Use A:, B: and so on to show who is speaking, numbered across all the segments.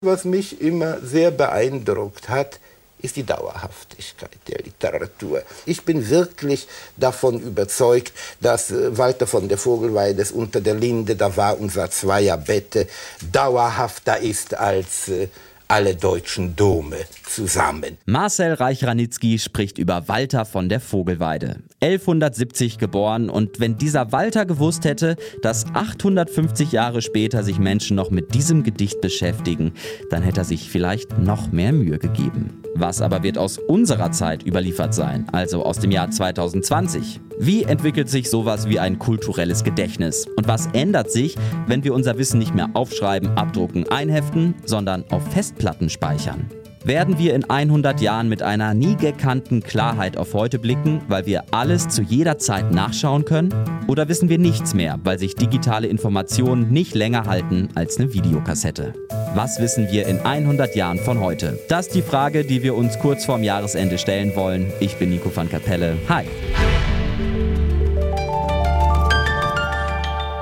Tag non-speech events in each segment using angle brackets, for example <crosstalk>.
A: Was mich immer sehr beeindruckt hat, ist die Dauerhaftigkeit der Literatur. Ich bin wirklich davon überzeugt, dass äh, Walter von der Vogelweides unter der Linde, da war unser Zweierbette, dauerhafter ist als äh, alle deutschen Dome zusammen.
B: Marcel Reich-Ranitzky spricht über Walter von der Vogelweide. 1170 geboren und wenn dieser Walter gewusst hätte, dass 850 Jahre später sich Menschen noch mit diesem Gedicht beschäftigen, dann hätte er sich vielleicht noch mehr Mühe gegeben. Was aber wird aus unserer Zeit überliefert sein, also aus dem Jahr 2020? Wie entwickelt sich sowas wie ein kulturelles Gedächtnis? Und was ändert sich, wenn wir unser Wissen nicht mehr aufschreiben, abdrucken, einheften, sondern auf Festplatten speichern? Werden wir in 100 Jahren mit einer nie gekannten Klarheit auf heute blicken, weil wir alles zu jeder Zeit nachschauen können? Oder wissen wir nichts mehr, weil sich digitale Informationen nicht länger halten als eine Videokassette? Was wissen wir in 100 Jahren von heute? Das ist die Frage, die wir uns kurz vorm Jahresende stellen wollen. Ich bin Nico van Kapelle. Hi.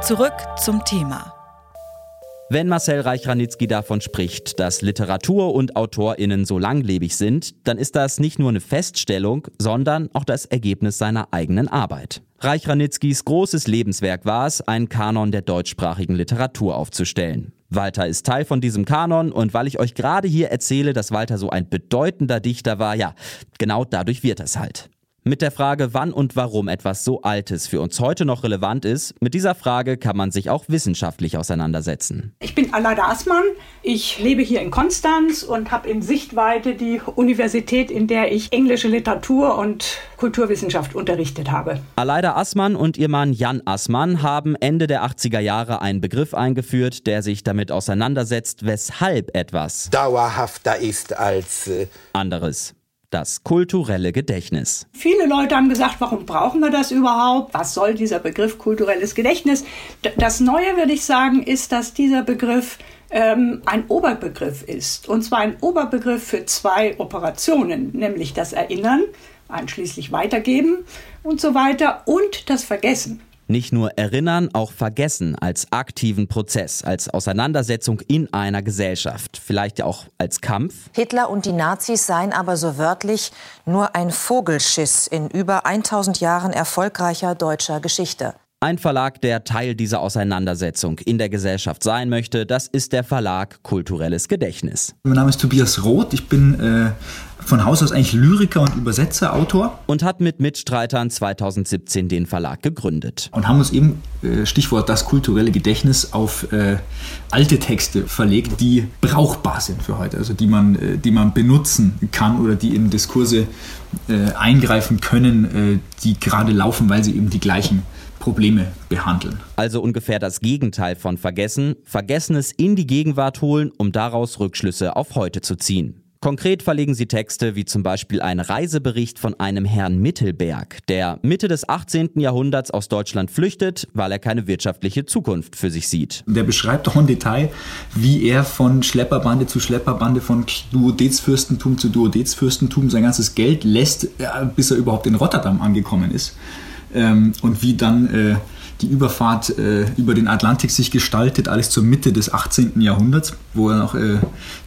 C: Zurück zum Thema.
B: Wenn Marcel Reich-Ranitzky davon spricht, dass Literatur und AutorInnen so langlebig sind, dann ist das nicht nur eine Feststellung, sondern auch das Ergebnis seiner eigenen Arbeit. Reich-Ranitzkys großes Lebenswerk war es, einen Kanon der deutschsprachigen Literatur aufzustellen. Walter ist Teil von diesem Kanon und weil ich euch gerade hier erzähle, dass Walter so ein bedeutender Dichter war, ja, genau dadurch wird es halt. Mit der Frage, wann und warum etwas so Altes für uns heute noch relevant ist, mit dieser Frage kann man sich auch wissenschaftlich auseinandersetzen.
D: Ich bin Alada Assmann. Ich lebe hier in Konstanz und habe in Sichtweite die Universität, in der ich englische Literatur und Kulturwissenschaft unterrichtet habe.
B: Aleida Assmann und ihr Mann Jan Assmann haben Ende der 80er Jahre einen Begriff eingeführt, der sich damit auseinandersetzt, weshalb etwas
A: dauerhafter ist als äh,
B: anderes das kulturelle Gedächtnis.
D: Viele Leute haben gesagt, warum brauchen wir das überhaupt? Was soll dieser Begriff kulturelles Gedächtnis? Das Neue, würde ich sagen, ist, dass dieser Begriff ähm, ein Oberbegriff ist. Und zwar ein Oberbegriff für zwei Operationen, nämlich das Erinnern, einschließlich Weitergeben und so weiter und das Vergessen.
B: Nicht nur erinnern, auch vergessen als aktiven Prozess, als Auseinandersetzung in einer Gesellschaft, vielleicht ja auch als Kampf.
E: Hitler und die Nazis seien aber so wörtlich nur ein Vogelschiss in über 1000 Jahren erfolgreicher deutscher Geschichte.
B: Ein Verlag, der Teil dieser Auseinandersetzung in der Gesellschaft sein möchte, das ist der Verlag Kulturelles Gedächtnis.
F: Mein Name ist Tobias Roth, ich bin äh, von Haus aus eigentlich Lyriker und Übersetzer, Autor.
B: Und hat mit Mitstreitern 2017 den Verlag gegründet.
F: Und haben uns eben, äh, Stichwort das kulturelle Gedächtnis, auf äh, alte Texte verlegt, die brauchbar sind für heute, also die man, äh, die man benutzen kann oder die in Diskurse eingreifen können, die gerade laufen, weil sie eben die gleichen Probleme behandeln.
B: Also ungefähr das Gegenteil von vergessen, Vergessenes in die Gegenwart holen, um daraus Rückschlüsse auf heute zu ziehen. Konkret verlegen sie Texte wie zum Beispiel ein Reisebericht von einem Herrn Mittelberg, der Mitte des 18. Jahrhunderts aus Deutschland flüchtet, weil er keine wirtschaftliche Zukunft für sich sieht.
F: Der beschreibt auch im Detail, wie er von Schlepperbande zu Schlepperbande, von Duodezfürstentum zu Duodezfürstentum sein ganzes Geld lässt, bis er überhaupt in Rotterdam angekommen ist ähm, und wie dann äh, die Überfahrt äh, über den Atlantik sich gestaltet, alles zur Mitte des 18. Jahrhunderts, wo auch äh,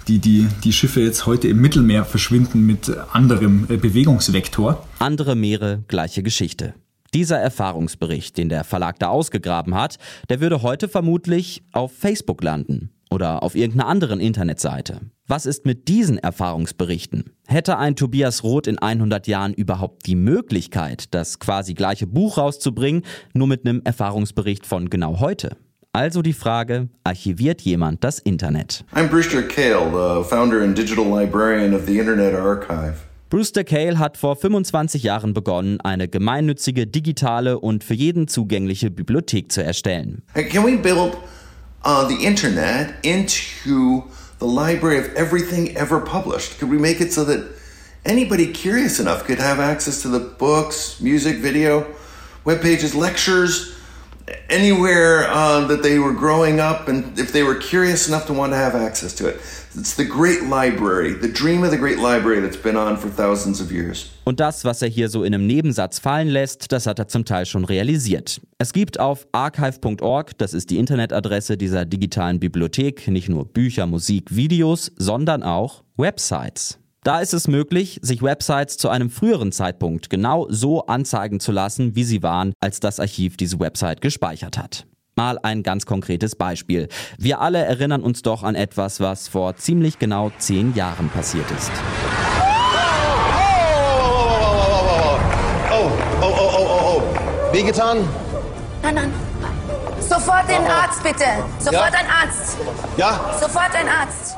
F: die, die, die Schiffe jetzt heute im Mittelmeer verschwinden mit anderem äh, Bewegungsvektor.
B: Andere Meere, gleiche Geschichte. Dieser Erfahrungsbericht, den der Verlag da ausgegraben hat, der würde heute vermutlich auf Facebook landen oder auf irgendeiner anderen Internetseite. Was ist mit diesen Erfahrungsberichten? Hätte ein Tobias Roth in 100 Jahren überhaupt die Möglichkeit, das quasi gleiche Buch rauszubringen, nur mit einem Erfahrungsbericht von genau heute? Also die Frage, archiviert jemand das Internet?
G: I'm Brewster Kale, the founder and digital librarian of the Internet Archive.
B: Brewster Kale hat vor 25 Jahren begonnen, eine gemeinnützige, digitale und für jeden zugängliche Bibliothek zu erstellen.
G: Can we build uh, the internet into the library of everything ever published? Could we make it so that anybody curious enough could have access to the books, music, video, web pages, lectures, anywhere uh, that they were growing up and if they were curious enough to want to have access to it. It's the great library, the dream of the great library that's been on for thousands of years.
B: Und das, was er hier so in einem Nebensatz fallen lässt, das hat er zum Teil schon realisiert. Es gibt auf archive.org, das ist die Internetadresse dieser digitalen Bibliothek, nicht nur Bücher, Musik, Videos, sondern auch Websites. Da ist es möglich, sich Websites zu einem früheren Zeitpunkt genau so anzeigen zu lassen, wie sie waren, als das Archiv diese Website gespeichert hat. Mal ein ganz konkretes Beispiel. Wir alle erinnern uns doch an etwas, was vor ziemlich genau zehn Jahren passiert ist.
H: Oh, oh, oh, oh, oh, oh. Wehgetan?
I: Nein, nein. Sofort den Arzt, bitte. Sofort
H: Ja.
I: ein Arzt.
H: Ja?
I: Sofort ein Arzt.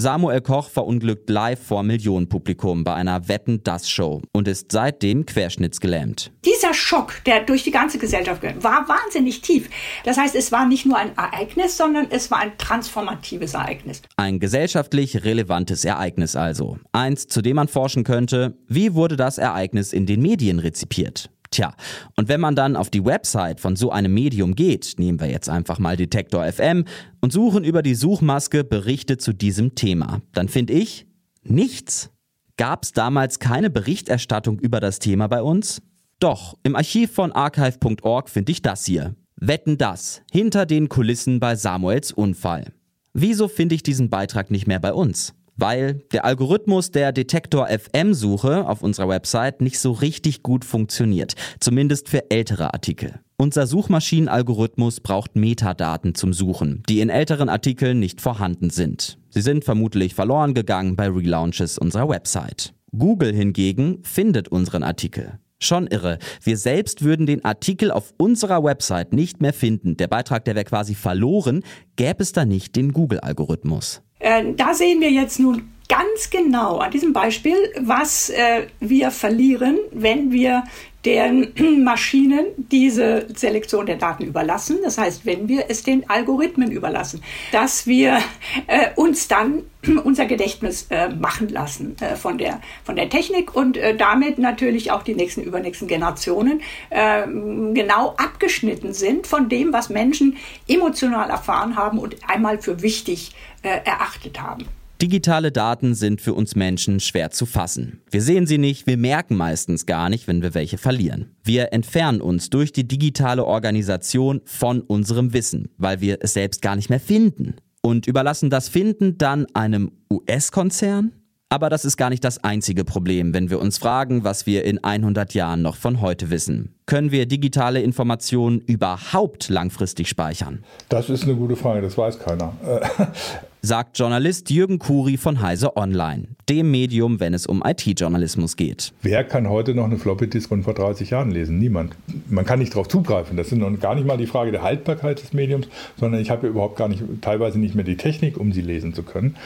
B: Samuel Koch verunglückt live vor Millionenpublikum bei einer Wetten-Das-Show und ist seitdem querschnittsgelähmt.
D: Dieser Schock, der durch die ganze Gesellschaft geht, war wahnsinnig tief. Das heißt, es war nicht nur ein Ereignis, sondern es war ein transformatives Ereignis.
B: Ein gesellschaftlich relevantes Ereignis also. Eins, zu dem man forschen könnte, wie wurde das Ereignis in den Medien rezipiert? Tja, und wenn man dann auf die Website von so einem Medium geht, nehmen wir jetzt einfach mal Detektor FM und suchen über die Suchmaske Berichte zu diesem Thema, dann finde ich nichts. Gab es damals keine Berichterstattung über das Thema bei uns? Doch, im Archiv von archive.org finde ich das hier. Wetten das, hinter den Kulissen bei Samuels Unfall. Wieso finde ich diesen Beitrag nicht mehr bei uns? Weil der Algorithmus der Detektor FM-Suche auf unserer Website nicht so richtig gut funktioniert, zumindest für ältere Artikel. Unser Suchmaschinenalgorithmus braucht Metadaten zum Suchen, die in älteren Artikeln nicht vorhanden sind. Sie sind vermutlich verloren gegangen bei Relaunches unserer Website. Google hingegen findet unseren Artikel. Schon irre. Wir selbst würden den Artikel auf unserer Website nicht mehr finden. Der Beitrag, der wäre quasi verloren, gäbe es da nicht den Google-Algorithmus.
D: Äh, da sehen wir jetzt nun ganz genau an diesem Beispiel, was äh, wir verlieren, wenn wir den <clears throat> Maschinen diese Selektion der Daten überlassen. Das heißt, wenn wir es den Algorithmen überlassen, dass wir äh, uns dann <clears throat> unser Gedächtnis äh, machen lassen äh, von, der, von der Technik und äh, damit natürlich auch die nächsten, übernächsten Generationen äh, genau abgeschnitten sind von dem, was Menschen emotional erfahren haben und einmal für wichtig äh, erachtet haben.
B: Digitale Daten sind für uns Menschen schwer zu fassen. Wir sehen sie nicht, wir merken meistens gar nicht, wenn wir welche verlieren. Wir entfernen uns durch die digitale Organisation von unserem Wissen, weil wir es selbst gar nicht mehr finden. Und überlassen das Finden dann einem US-Konzern? Aber das ist gar nicht das einzige Problem, wenn wir uns fragen, was wir in 100 Jahren noch von heute wissen. Können wir digitale Informationen überhaupt langfristig speichern?
J: Das ist eine gute Frage, das weiß keiner.
B: Sagt Journalist Jürgen Kuri von Heise Online, dem Medium, wenn es um IT-Journalismus geht.
J: Wer kann heute noch eine Floppy-Disk von vor 30 Jahren lesen? Niemand. Man kann nicht darauf zugreifen. Das ist noch gar nicht mal die Frage der Haltbarkeit des Mediums, sondern ich habe ja überhaupt gar nicht, teilweise nicht mehr die Technik, um sie lesen zu können.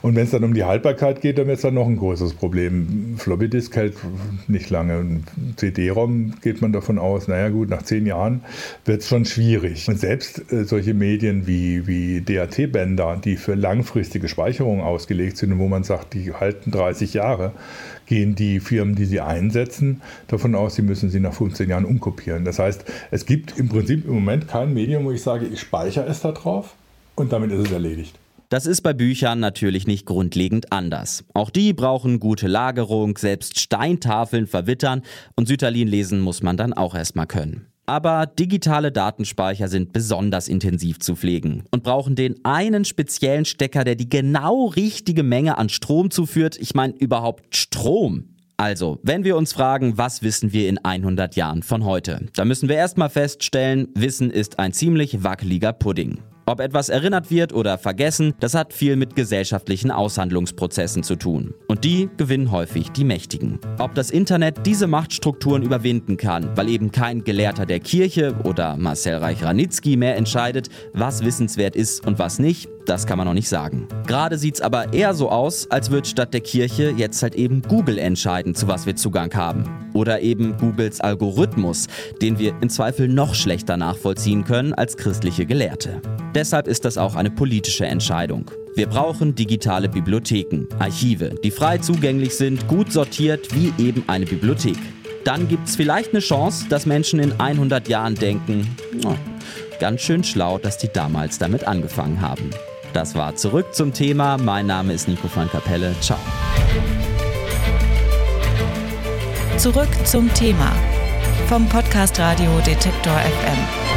J: Und wenn es dann um die Haltbarkeit geht, dann wird es dann noch ein größeres Problem. Floppy-Disk hält nicht lange. CD-ROM geht man davon aus, naja gut, nach zehn Jahren wird es schon schwierig. Und selbst äh, solche Medien wie, wie DAT-Bänder, die für langfristige Speicherung ausgelegt sind wo man sagt, die halten 30 Jahre, gehen die Firmen, die sie einsetzen, davon aus, sie müssen sie nach 15 Jahren umkopieren. Das heißt, es gibt im Prinzip im Moment kein Medium, wo ich sage, ich speichere es da drauf und damit ist es erledigt.
B: Das ist bei Büchern natürlich nicht grundlegend anders. Auch die brauchen gute Lagerung, selbst Steintafeln verwittern und Sütterlin lesen muss man dann auch erstmal können. Aber digitale Datenspeicher sind besonders intensiv zu pflegen und brauchen den einen speziellen Stecker, der die genau richtige Menge an Strom zuführt. Ich meine überhaupt Strom. Also, wenn wir uns fragen, was wissen wir in 100 Jahren von heute, dann müssen wir erstmal feststellen, Wissen ist ein ziemlich wackeliger Pudding. Ob etwas erinnert wird oder vergessen, das hat viel mit gesellschaftlichen Aushandlungsprozessen zu tun. Und die gewinnen häufig die Mächtigen. Ob das Internet diese Machtstrukturen überwinden kann, weil eben kein Gelehrter der Kirche oder Marcel Reich-Ranitzky mehr entscheidet, was wissenswert ist und was nicht, das kann man noch nicht sagen. Gerade sieht's aber eher so aus, als wird statt der Kirche jetzt halt eben Google entscheiden, zu was wir Zugang haben. Oder eben Googles Algorithmus, den wir im Zweifel noch schlechter nachvollziehen können als christliche Gelehrte. Deshalb ist das auch eine politische Entscheidung. Wir brauchen digitale Bibliotheken, Archive, die frei zugänglich sind, gut sortiert wie eben eine Bibliothek. dann gibt es vielleicht eine Chance, dass Menschen in 100 Jahren denken, oh, ganz schön schlau, dass die damals damit angefangen haben. Das war zurück zum Thema. Mein Name ist Nico van Kapelle. Ciao.
C: Zurück zum Thema vom Podcast Radio Detektor FM.